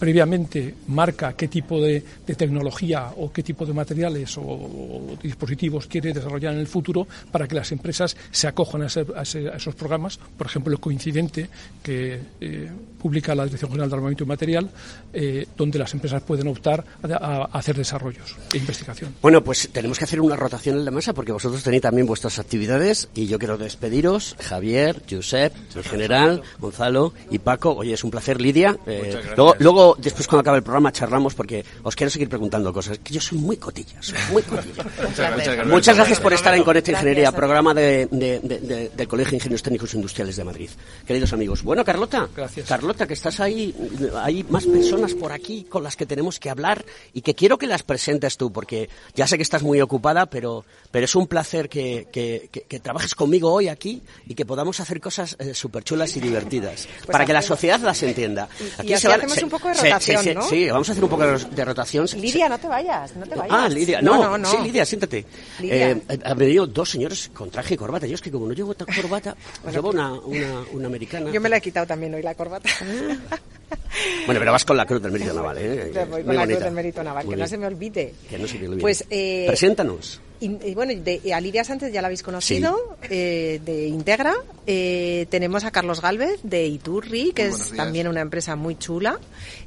previamente marca qué tipo de, de, tecnología o qué tipo de materiales o, o, dispositivos quiere desarrollar en el futuro para que las empresas se acojan a, ese, a, ese, a esos programas. Por ejemplo, el coincidente que eh, publica la Dirección General de Armamento y Material, eh, donde las empresas pueden optar a, a, hacer desarrollos e investigación. Bueno, pues tenemos que hacer una rotación en la mesa porque vosotros tenéis también vuestras actividades y yo quiero despediros. Javier, Josep, en general, Gonzalo y Paco. Oye, es un placer, Lidia. Eh, luego, luego después cuando acabe el programa charlamos porque os quiero seguir preguntando cosas. Que yo soy muy cotilla, soy muy cotilla. muchas, gracias. muchas, gracias. por estar en Conecta Ingeniería, programa de, de, de, del Colegio de Ingenieros Técnicos Industriales de Madrid. Queridos amigos. Bueno, Carlota. Gracias. Carlota, que estás ahí, hay más personas por aquí con las que tenemos que hablar y que quiero que las presentes tú porque ya sé que estás muy ocupada, pero, pero es un placer que, que, que, que trabajes conmigo hoy aquí y que podamos hacer cosas eh, súper chulas y divertidas pues para que la sociedad las entienda. Aquí y se hacemos se, un poco de rotación, se, ¿no? Sí, vamos a hacer un poco de rotación. Lidia, no te vayas, no te vayas. Ah, Lidia, no, no, no, no. sí, Lidia, siéntate. Lidia. Eh, han venido dos señores con traje y corbata. Yo es que como no llevo corbata, bueno, llevo una, una, una, americana. Yo me la he quitado también hoy la corbata. bueno, pero vas con la Cruz del Mérito Naval, ¿eh? Voy con Muy la bonita. Cruz del Mérito Naval, Muy que bien. no se me olvide. Que no se me olvide. Pues, eh, Preséntanos. Y, y bueno, de, a Lidia Sánchez ya la habéis conocido, sí. eh, de Integra. Eh, tenemos a Carlos Galvez, de Iturri, que es también una empresa muy chula.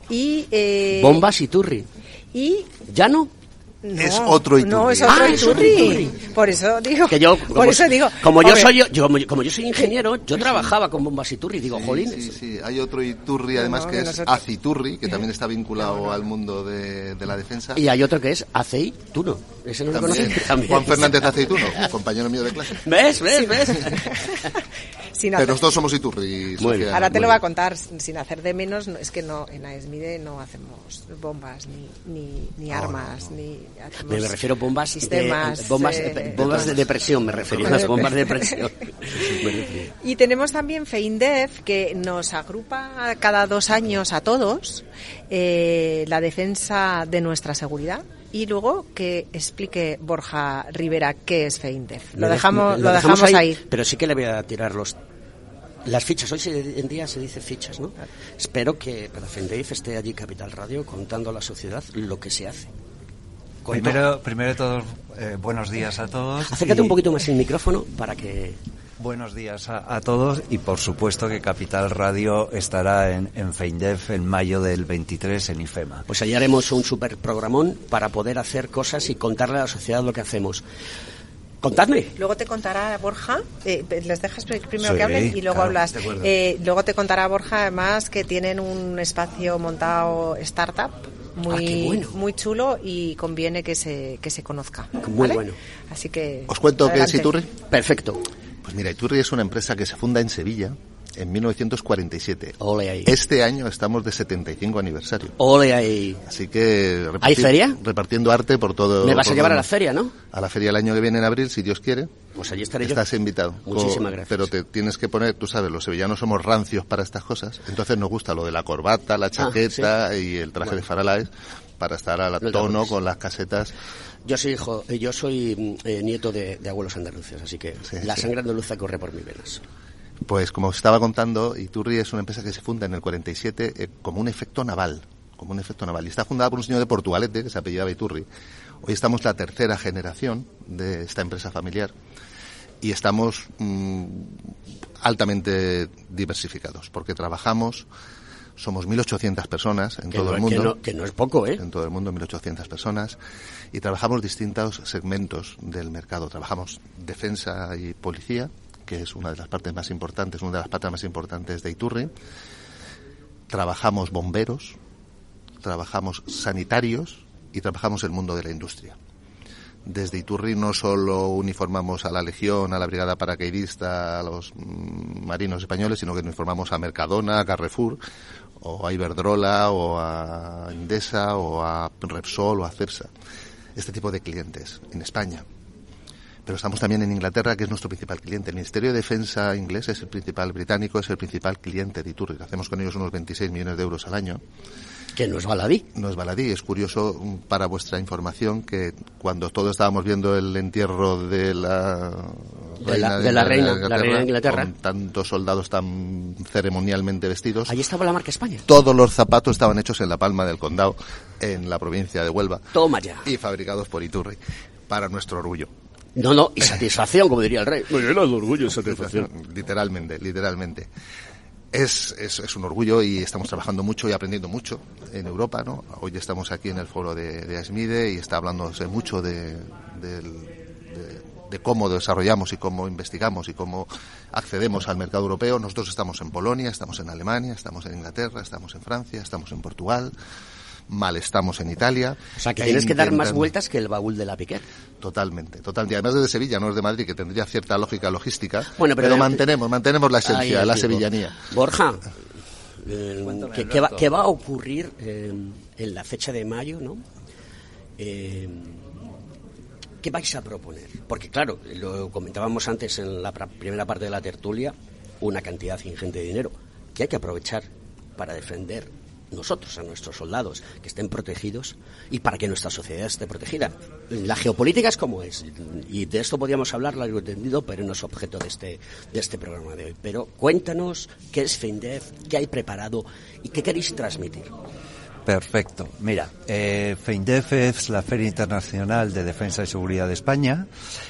Y, eh, Bombas Iturri. Y... ¿Ya no? No, es otro Iturri. No, es otro ah, Iturri. Es otro Iturri. Por eso digo. Que yo, por eso digo. Como yo soy yo, yo, como yo soy ingeniero, yo trabajaba con bombas Iturri. Digo, sí, jolín. Sí, sí, hay otro Iturri además no, que, que es nosotros... Aciturri, que también está vinculado no, al mundo de, de, la defensa. Y hay otro que es Aceituno. Ese no lo también, conoces. También. Juan Fernández Aceituno, compañero mío de clase. ¿Ves? ¿Ves? Sí. ¿Ves? sin hacer... Pero nosotros somos Iturri. Sofía. Ahora te lo va a contar sin hacer de menos. Es que no en AESMIDE no hacemos bombas ni, ni, ni armas ni hacemos me refiero bombas sistemas de, bombas, eh, bombas de depresión me refería las bombas de depresión y tenemos también FEINDEF que nos agrupa cada dos años a todos eh, la defensa de nuestra seguridad y luego que explique Borja Rivera qué es FEINDEF. Lo dejamos, lo, lo dejamos, dejamos ahí, ahí, Pero sí que le voy a tirar los las fichas, hoy en día se dice fichas, ¿no? Espero que para FEINDEF esté allí Capital Radio contando a la sociedad lo que se hace. Primero, primero de todo, eh, buenos días a todos. Acércate y... un poquito más el micrófono para que... Buenos días a, a, todos y por supuesto que Capital Radio estará en, en FEINDEF en mayo del 23 en IFEMA. Pues allí haremos un super programón para poder hacer cosas y contarle a la sociedad lo que hacemos. Contadme. Luego te contará Borja, eh, les dejas primero sí, que hablen y luego claro, hablas. Eh, luego te contará Borja además que tienen un espacio montado startup muy ah, bueno. muy chulo y conviene que se que se conozca. Muy ¿vale? bueno. Así que os cuento qué es Iturri. Perfecto. Pues mira, Iturri es una empresa que se funda en Sevilla en 1947. Ole ahí. Este año estamos de 75 aniversario. Ole ahí. Así que ¿Hay feria? repartiendo arte por todo. Me vas a llevar a la feria, ¿no? A la feria el año que viene en abril, si Dios quiere. Pues allí estaré Estás yo. invitado. Muchísimas gracias. Pero te tienes que poner, tú sabes, los sevillanos somos rancios para estas cosas. Entonces nos gusta lo de la corbata, la chaqueta ah, ¿sí? y el traje bueno. de faralaes para estar a la no tono con las casetas. Yo soy hijo, yo soy eh, nieto de, de, abuelos andaluces, así que sí, la sí. sangre andaluza corre por mis venas. Pues como os estaba contando, Iturri es una empresa que se funda en el 47 eh, como un efecto naval, como un efecto naval. Y está fundada por un señor de Portugalete que se apellidaba Iturri. Hoy estamos la tercera generación de esta empresa familiar y estamos mmm, altamente diversificados porque trabajamos Somos 1.800 personas en Que todo no- el mundo. que no- que no es poco, ¿eh? En todo el mundo, 1.800 personas. Y trabajamos distintos segmentos del mercado. Trabajamos defensa y policía, que es una de las partes más importantes, una de las patas más importantes de Iturri. Trabajamos bomberos, trabajamos sanitarios y trabajamos el mundo de la industria. Desde Iturri no solo uniformamos a la Legión, a la Brigada Paracaidista, a los mm, marinos españoles, sino que uniformamos a Mercadona, a Carrefour, o a Iberdrola, o a Endesa, o a Repsol, o a Cepsa. Este tipo de clientes en España. Pero estamos también en Inglaterra, que es nuestro principal cliente. El Ministerio de Defensa inglés es el principal, británico es el principal cliente de Iturri. Hacemos con ellos unos 26 millones de euros al año. Que no es baladí. No es baladí. Es curioso mm, para vuestra información que cuando todos estábamos viendo el entierro de la De la- de la reina- la reina de Inglaterra. con tantos soldados tan ceremonialmente vestidos, Ahí estaba la marca España. todos los zapatos estaban hechos en la Palma del Condado, en la provincia de Huelva. Toma ya. Y fabricados por Iturri, para nuestro orgullo. No, no, y satisfacción, como diría el rey. Llena de orgullo y satisfacción. Literalmente, literalmente. Es, es, es un orgullo y estamos trabajando mucho y aprendiendo mucho en Europa, ¿no? Hoy estamos aquí en el foro de, de ASMIDE y está hablándose mucho de, de- de cómo desarrollamos y cómo investigamos y cómo accedemos al mercado europeo. Nosotros estamos en Polonia, estamos en Alemania, estamos en Inglaterra, estamos en Francia, estamos en Portugal, mal estamos en Italia. O sea, que E tienes que dar más vueltas que el baúl de la Piquet. Totalmente, totalmente. Y además desde Sevilla, no es de Madrid, que tendría cierta lógica logística. Bueno, pero- mantenemos, mantenemos la esencia, la tipo. sevillanía. Borja, eh, ¿qué, qué va, qué va a ocurrir eh, en la fecha de mayo, no? Eh, ¿Qué vais a proponer? Porque claro, lo comentábamos antes en la primera parte de la tertulia, una cantidad ingente de dinero que hay que aprovechar para defender nosotros, a nuestros soldados, que estén protegidos y para que nuestra sociedad esté protegida. La geopolítica es como es, y de esto podríamos hablar largo y tendido, pero no es objeto de este, de este programa de hoy. Pero cuéntanos qué es FINDEF, qué hay preparado y qué queréis transmitir. Perfecto. Mira, eh, FEINDEF es la Feria Internacional de Defensa y Seguridad de España.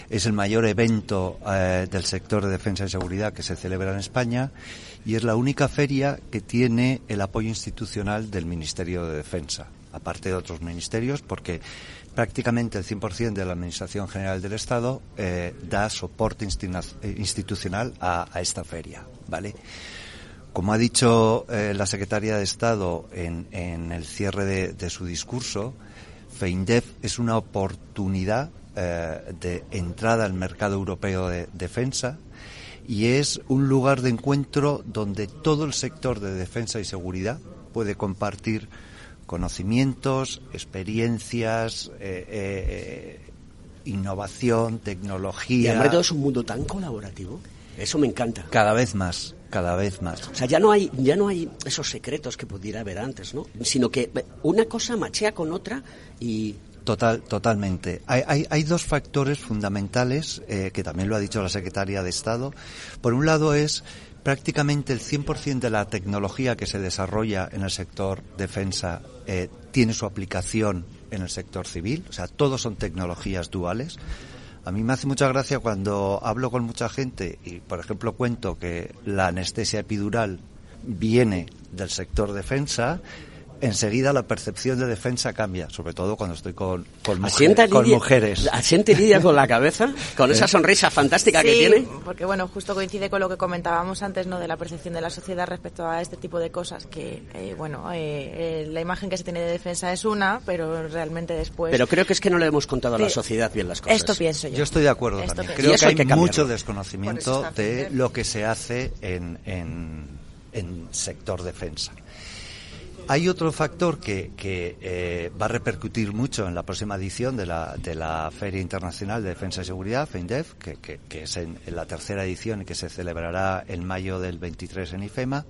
Es el mayor evento eh, del sector de defensa y seguridad que se celebra en España y es la única feria que tiene el apoyo institucional del Ministerio de Defensa, aparte de otros ministerios, porque prácticamente el 100% de la Administración General del Estado eh, da soporte institucional a, esta feria, ¿vale? Como ha dicho eh, la secretaria de Estado en, en el cierre de, de su discurso, FEINDEF es una oportunidad eh, de entrada al mercado europeo de defensa y es un lugar de encuentro donde todo el sector de defensa y seguridad puede compartir conocimientos, experiencias, eh, eh, innovación, Y tecnología. además todo es un mundo tan colaborativo. Eso me encanta. Cada vez más, cada vez más. O sea, ya no hay, ya no hay esos secretos que pudiera haber antes, ¿no? Sino que una cosa machea con otra y Total, totalmente. Hay, hay, hay dos factores fundamentales eh, que también lo ha dicho la secretaria de Estado. Por un lado es prácticamente el 100% de la tecnología que se desarrolla en el sector defensa eh, tiene su aplicación en el sector civil. O sea, todos son tecnologías duales. A mí me hace mucha gracia cuando hablo con mucha gente y, por ejemplo, cuento que la anestesia epidural viene del sector defensa, enseguida la percepción de defensa cambia, sobre todo cuando estoy con, con, mujer- asienta con Lidia, mujeres. asiente Lidia con la cabeza, con esa ¿Eh? sonrisa fantástica que tiene. porque bueno, justo coincide con lo que comentábamos antes, ¿no? De la percepción de la sociedad respecto a este tipo de cosas que, eh, bueno, eh, eh, la imagen que se tiene de defensa es una, pero realmente después... Pero creo que es que no le hemos contado a la sociedad bien las cosas. Esto pienso yo. Yo estoy de acuerdo Esto también. pienso. Creo que hay hay, que cambiarlo. mucho desconocimiento de lo que se hace en, en, en sector defensa. Hay otro factor que, que eh, va a repercutir mucho en la próxima edición de la, de la Feria Internacional de Defensa y Seguridad, FEINDEF, que, que- que es en, en la tercera edición y que se celebrará en mayo del 23 en IFEMA,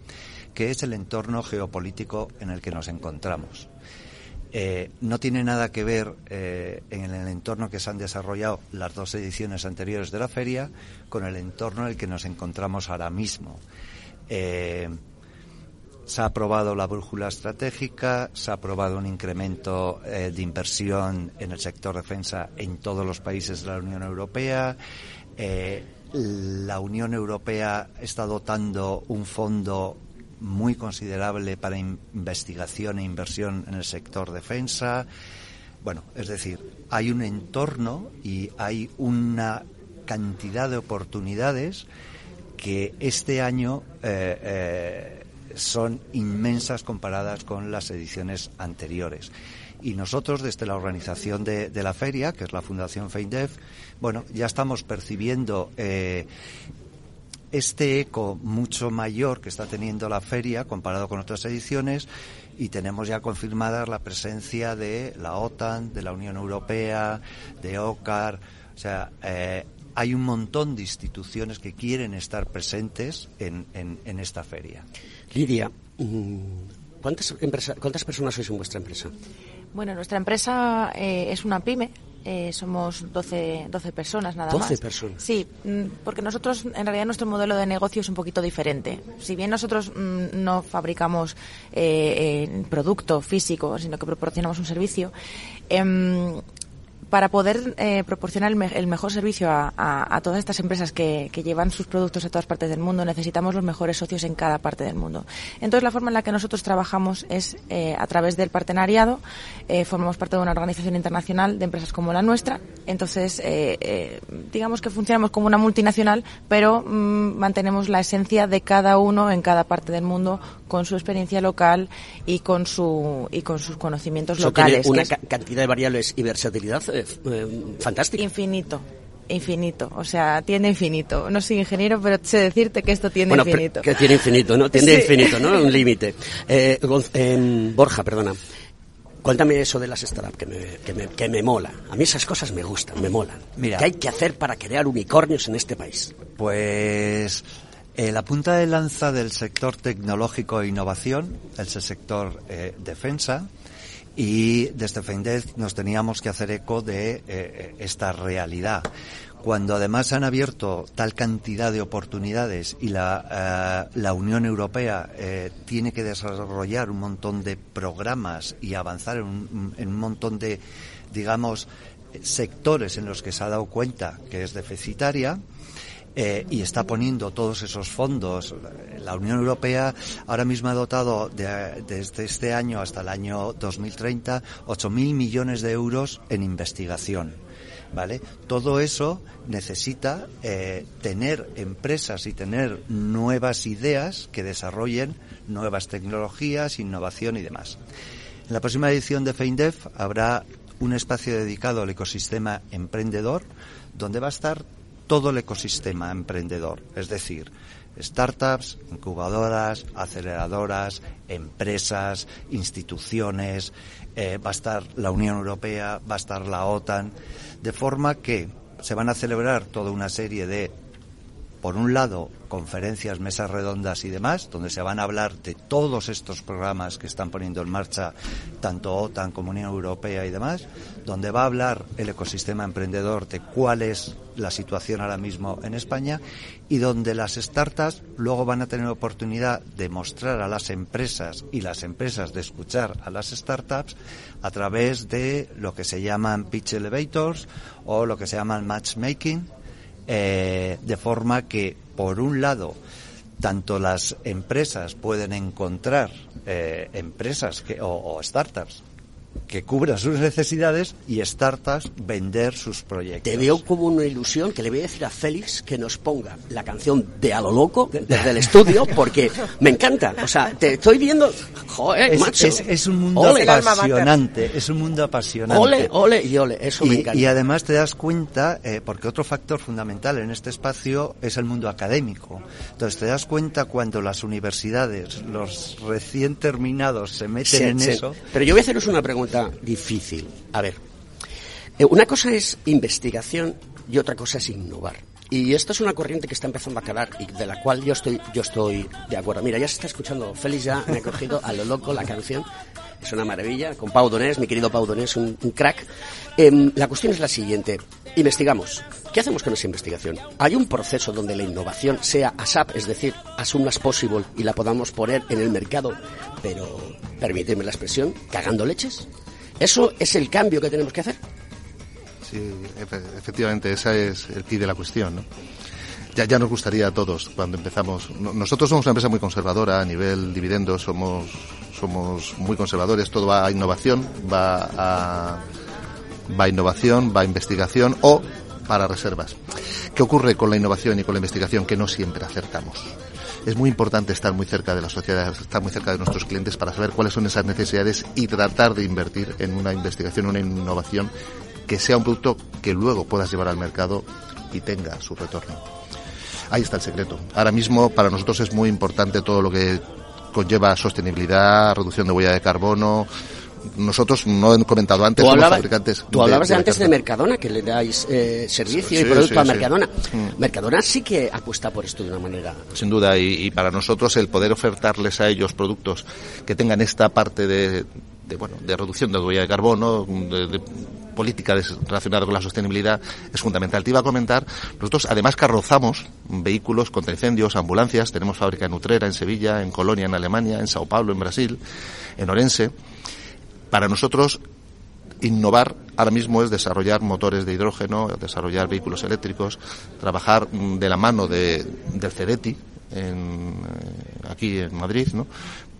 que es el entorno geopolítico en el que nos encontramos. Eh, no tiene nada que ver eh, en el entorno que se han desarrollado las dos ediciones anteriores de la feria con el entorno en el que nos encontramos ahora mismo. Eh, se ha aprobado la brújula estratégica, se ha aprobado un incremento eh, de inversión en el sector defensa en todos los países de la Unión Europea. Eh, la Unión Europea está dotando un fondo muy considerable para investigación e inversión en el sector defensa. Bueno, es decir, hay un entorno y hay una cantidad de oportunidades que este año eh, son inmensas comparadas con las ediciones anteriores. Y nosotros, desde la organización de, la feria, que es la Fundación FEINDEF, bueno, ya estamos percibiendo eh, este eco mucho mayor que está teniendo la feria comparado con otras ediciones y tenemos ya confirmada la presencia de la OTAN, de la Unión Europea, de OCAR, o sea, eh, hay un montón de instituciones que quieren estar presentes en, en, esta feria. Lidia, mm, ¿cuántas, ¿cuántas personas sois en vuestra empresa? Bueno, nuestra empresa eh, es una pyme, eh, somos 12, 12 personas nada más. 12 personas. Sí, mm, porque nosotros, en realidad, nuestro modelo de negocio es un poquito diferente. Si bien nosotros mm, no fabricamos eh, producto físico, sino que proporcionamos un servicio, em, para poder eh, proporcionar el, mejor servicio a, todas estas empresas que, llevan sus productos a todas partes del mundo, necesitamos los mejores socios en cada parte del mundo. Entonces, la forma en la que nosotros trabajamos es eh, a través del partenariado. Eh, formamos parte de una organización internacional de empresas como la nuestra. Entonces, digamos que funcionamos como una multinacional, pero mm, mantenemos la esencia de cada uno en cada parte del mundo con su experiencia local y con su y con sus conocimientos locales. Tiene una cantidad de variables y versatilidad eh, fantástico. Infinito infinito, o sea, tiene infinito. No soy ingeniero, pero sé decirte que esto tiene infinito. Que tiene infinito, ¿no? Tiene infinito, ¿no? Un límite. Eh, em, Borja, perdona. Cuéntame eso de las startups, que me, que, me, que me mola. A mí esas cosas me gustan, me molan. Mira, ¿Qué hay que hacer para crear unicornios en este país? Pues eh, la punta de lanza del sector tecnológico e innovación es el sector eh, defensa y desde FEINDEZ nos teníamos que hacer eco de eh, esta realidad. Cuando además han abierto tal cantidad de oportunidades y la, la Unión Europea tiene que desarrollar un montón de programas y avanzar en un, en un montón de, digamos, sectores en los que se ha dado cuenta que es deficitaria, eh, y está poniendo todos esos fondos. La Unión Europea ahora mismo ha dotado desde este año hasta el año 2030 8.000 millones de euros en investigación. ¿Vale? Todo eso necesita eh, tener empresas y tener nuevas ideas que desarrollen nuevas tecnologías, innovación y demás. En la próxima edición de FEINDEF habrá un espacio dedicado al ecosistema emprendedor, donde va a estar todo el ecosistema emprendedor, es decir, startups, incubadoras, aceleradoras, empresas, instituciones, eh, va a estar la Unión Europea, va a estar la OTAN, de forma que se van a celebrar toda una serie de, por un lado, conferencias, mesas redondas y demás, donde se van a hablar de todos estos programas que están poniendo en marcha tanto OTAN como Unión Europea y demás, donde va a hablar el ecosistema emprendedor de cuál es la situación ahora mismo en España y donde las startups luego van a tener oportunidad de mostrar a las empresas y las empresas de escuchar a las startups a través de lo que se llaman pitch elevators o lo que se llaman matchmaking, eh, de forma que por un lado, tanto las empresas pueden encontrar eh, empresas que, o startups que cubra sus necesidades y startups vender sus proyectos. Te veo como una ilusión que le voy a decir a Félix que nos ponga la canción de A lo loco desde el estudio porque me encanta. O sea, te estoy viendo. Joder, es, macho. Es, un mundo apasionante. Es un mundo apasionante. Ole, ole y ole. Eso y, me encanta. Y además te das cuenta, eh, porque otro factor fundamental en este espacio es el mundo académico. Entonces te das cuenta cuando las universidades, los recién terminados se meten en eso. Pero yo voy a haceros una pregunta difícil. A ver, eh, una cosa es investigación y otra cosa es innovar. Y esto es una corriente que está empezando a calar y de la cual yo estoy, yo estoy de acuerdo. Mira, ya se está escuchando. Félix ya me ha cogido a lo loco la canción. Es una maravilla. Con Pau Donés, mi querido Pau Donés, un, crack. Em, la cuestión es la siguiente. Investigamos. ¿Qué hacemos con esa investigación? ¿Hay un proceso donde la innovación sea ASAP, es decir, as soon as possible, y la podamos poner en el mercado, pero, permíteme la expresión, cagando leches? ¿Eso es el cambio que tenemos que hacer? Sí, efectivamente, ese es el key de la cuestión. ¿no? Ya, ya nos gustaría a todos cuando empezamos. Nosotros somos una empresa muy conservadora a nivel dividendos, somos, somos muy conservadores, todo va a innovación, va a, va a innovación, va a investigación o para reservas. ¿Qué ocurre con la innovación y con la investigación? Que no siempre acertamos. Es muy importante estar muy cerca de la sociedad, estar muy cerca de nuestros clientes para saber cuáles son esas necesidades y tratar de invertir en una investigación, una innovación que sea un producto que luego puedas llevar al mercado y tenga su retorno. Ahí está el secreto. Ahora mismo para nosotros es muy importante todo lo que conlleva sostenibilidad, reducción de huella de carbono, nosotros no he comentado antes, somos fabricantes. Tú hablabas de, antes de Mercadona, que le dais eh, servicio y producto a Mercadona. Mm. Mercadona sí que apuesta por esto de una manera. Sin duda, y, para nosotros el poder ofertarles a ellos productos que tengan esta parte de, bueno, de reducción de huella de carbono, de, política relacionada con la sostenibilidad es fundamental. Te iba a comentar, nosotros además carrozamos vehículos contra incendios, ambulancias, tenemos fábrica en Utrera, en Sevilla, en Colonia, en Alemania, en Sao Paulo, en Brasil, en Orense para nosotros, innovar ahora mismo es desarrollar motores de hidrógeno, desarrollar vehículos eléctricos, trabajar mm, de la mano de, del CEDETI, en, eh, aquí en Madrid, ¿no?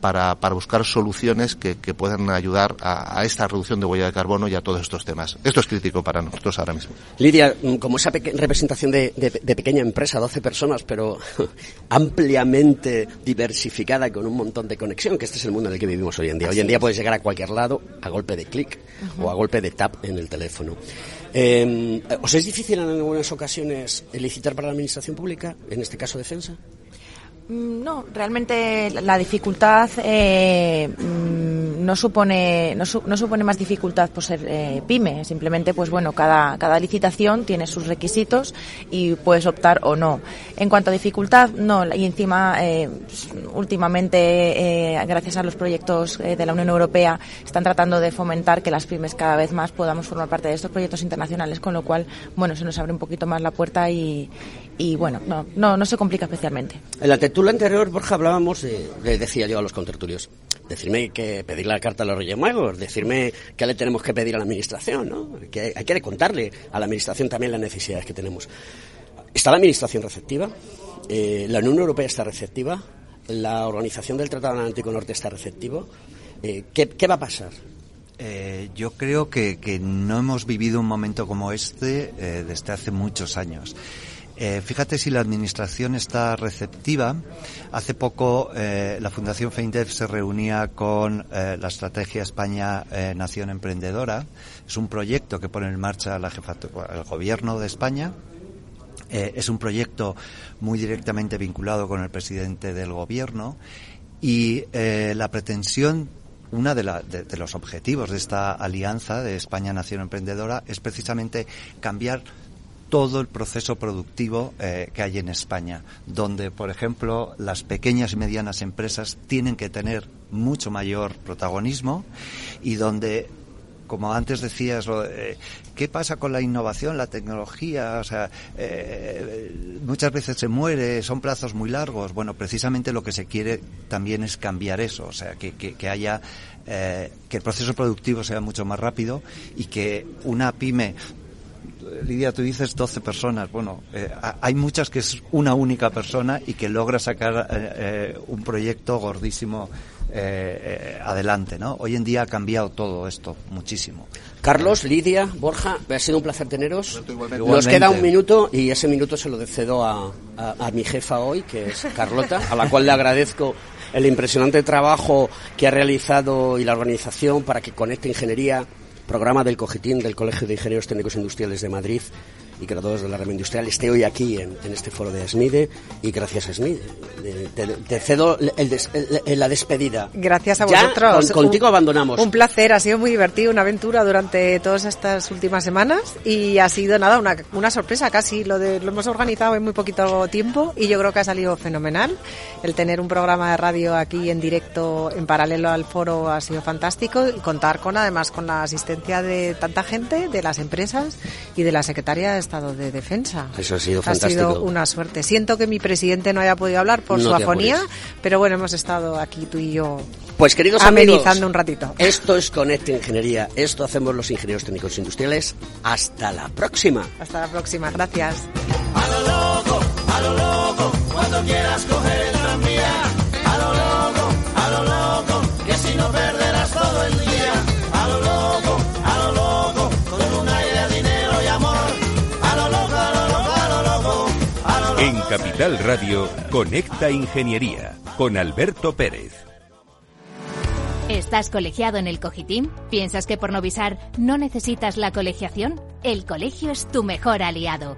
Para, para buscar soluciones que, que puedan ayudar a, a, esta reducción de huella de carbono y a todos estos temas. Esto es crítico para nosotros ahora mismo. Lidia, mm, como esa representación de, de, de, pequeña empresa, 12 personas, pero ampliamente diversificada con un montón de conexión, que este es el mundo en el que vivimos hoy en día. Hoy en día puedes llegar a cualquier lado a golpe de clic uh -huh. o a golpe de tap en el teléfono. Eh, ¿Os es difícil en algunas ocasiones licitar para la administración pública, en este caso defensa? Mm, no, realmente la dificultad eh, mm, no supone no, su, no, supone más dificultad por ser eh, pyme. Simplemente, pues bueno, cada, cada licitación tiene sus requisitos y puedes optar o no. En cuanto a dificultad, no. Y encima, eh, últimamente, gracias a los proyectos de la Unión Europea, están tratando de fomentar que las pymes cada vez más podamos formar parte de estos proyectos internacionales, con lo cual, bueno, se nos abre un poquito más la puerta y, y bueno, no, no, no se complica especialmente. En la tertulia anterior, Borja, hablábamos de, le decía yo a los contertulios, decirme que pedir la carta a los Reyes Magos, decirme qué le tenemos que pedir a la Administración, ¿no? Que hay que contarle a la Administración también las necesidades que tenemos. ¿Está la Administración receptiva? Eh, ¿La Unión Europea está receptiva? ¿La Organización del Tratado Atlántico Norte está receptiva? Eh, ¿qué, ¿Qué va a pasar? Eh, yo creo que, que, no hemos vivido un momento como este eh, desde hace muchos años. Eh, fíjate si la administración está receptiva. Hace poco eh, la Fundación FEINDEF se reunía con eh, la Estrategia España Nación Emprendedora. Es un proyecto que pone en marcha la jefatura, el Gobierno de España. es un proyecto muy directamente vinculado con el presidente del Gobierno y la pretensión la, de, de, los objetivos de esta alianza de España Nación Emprendedora es precisamente cambiar todo el proceso productivo eh, que hay en España, donde, por ejemplo, las pequeñas y medianas empresas tienen que tener mucho mayor protagonismo y donde como antes decías, eh, ¿qué pasa con la innovación, la tecnología? O sea, eh, muchas veces se muere, son plazos muy largos. Bueno, precisamente lo que se quiere también es cambiar eso, o sea, que, haya, que el proceso productivo sea mucho más rápido y que una pyme Lidia, tú dices 12 personas. Bueno, eh, hay muchas que es una única persona y que logra sacar eh, eh, un proyecto gordísimo adelante, ¿no? Hoy en día ha cambiado todo esto muchísimo. Carlos, Lidia, Borja, ha sido un placer teneros. Igualmente. Nos queda un minuto y ese minuto se lo cedo a, a, a mi jefa hoy, que es Carlota, a la cual le agradezco el impresionante trabajo que ha realizado y la organización para que Conecte Ingeniería programa del Cogitín del Colegio de Ingenieros Técnicos Industriales de Madrid y graduados de la rama industrial esté hoy aquí en, en este foro de SMIDE y gracias a SMIDE. Te, te cedo el des, el, la despedida. Gracias a vosotros. Con, contigo abandonamos. Un placer, ha sido muy divertido, una aventura durante todas estas últimas semanas y ha sido nada, una, una sorpresa casi. Lo, de, lo hemos organizado en muy poquito tiempo y yo creo que ha salido fenomenal. El tener un programa de radio aquí en directo en paralelo al foro ha sido fantástico y contar con además con la asistencia de tanta gente, de las empresas y de la secretaria de Estado de Defensa. Eso ha sido ha fantástico. Ha sido una suerte. Siento que mi presidente no haya podido hablar por no su afonía, pero bueno, hemos estado aquí tú y yo pues queridos amenizando amigos, un ratito. Esto es Conecte Ingeniería, esto hacemos los ingenieros técnicos industriales. Hasta la próxima. Hasta la próxima, gracias. A lo loco, a lo loco, cuando quieras coger el tranvía, a lo loco, a lo loco, que si no Capital Radio, Conecta Ingeniería con Alberto Pérez. ¿Estás colegiado en el Cogitim? ¿Piensas que por Novisar no necesitas la colegiación? El colegio es tu mejor aliado.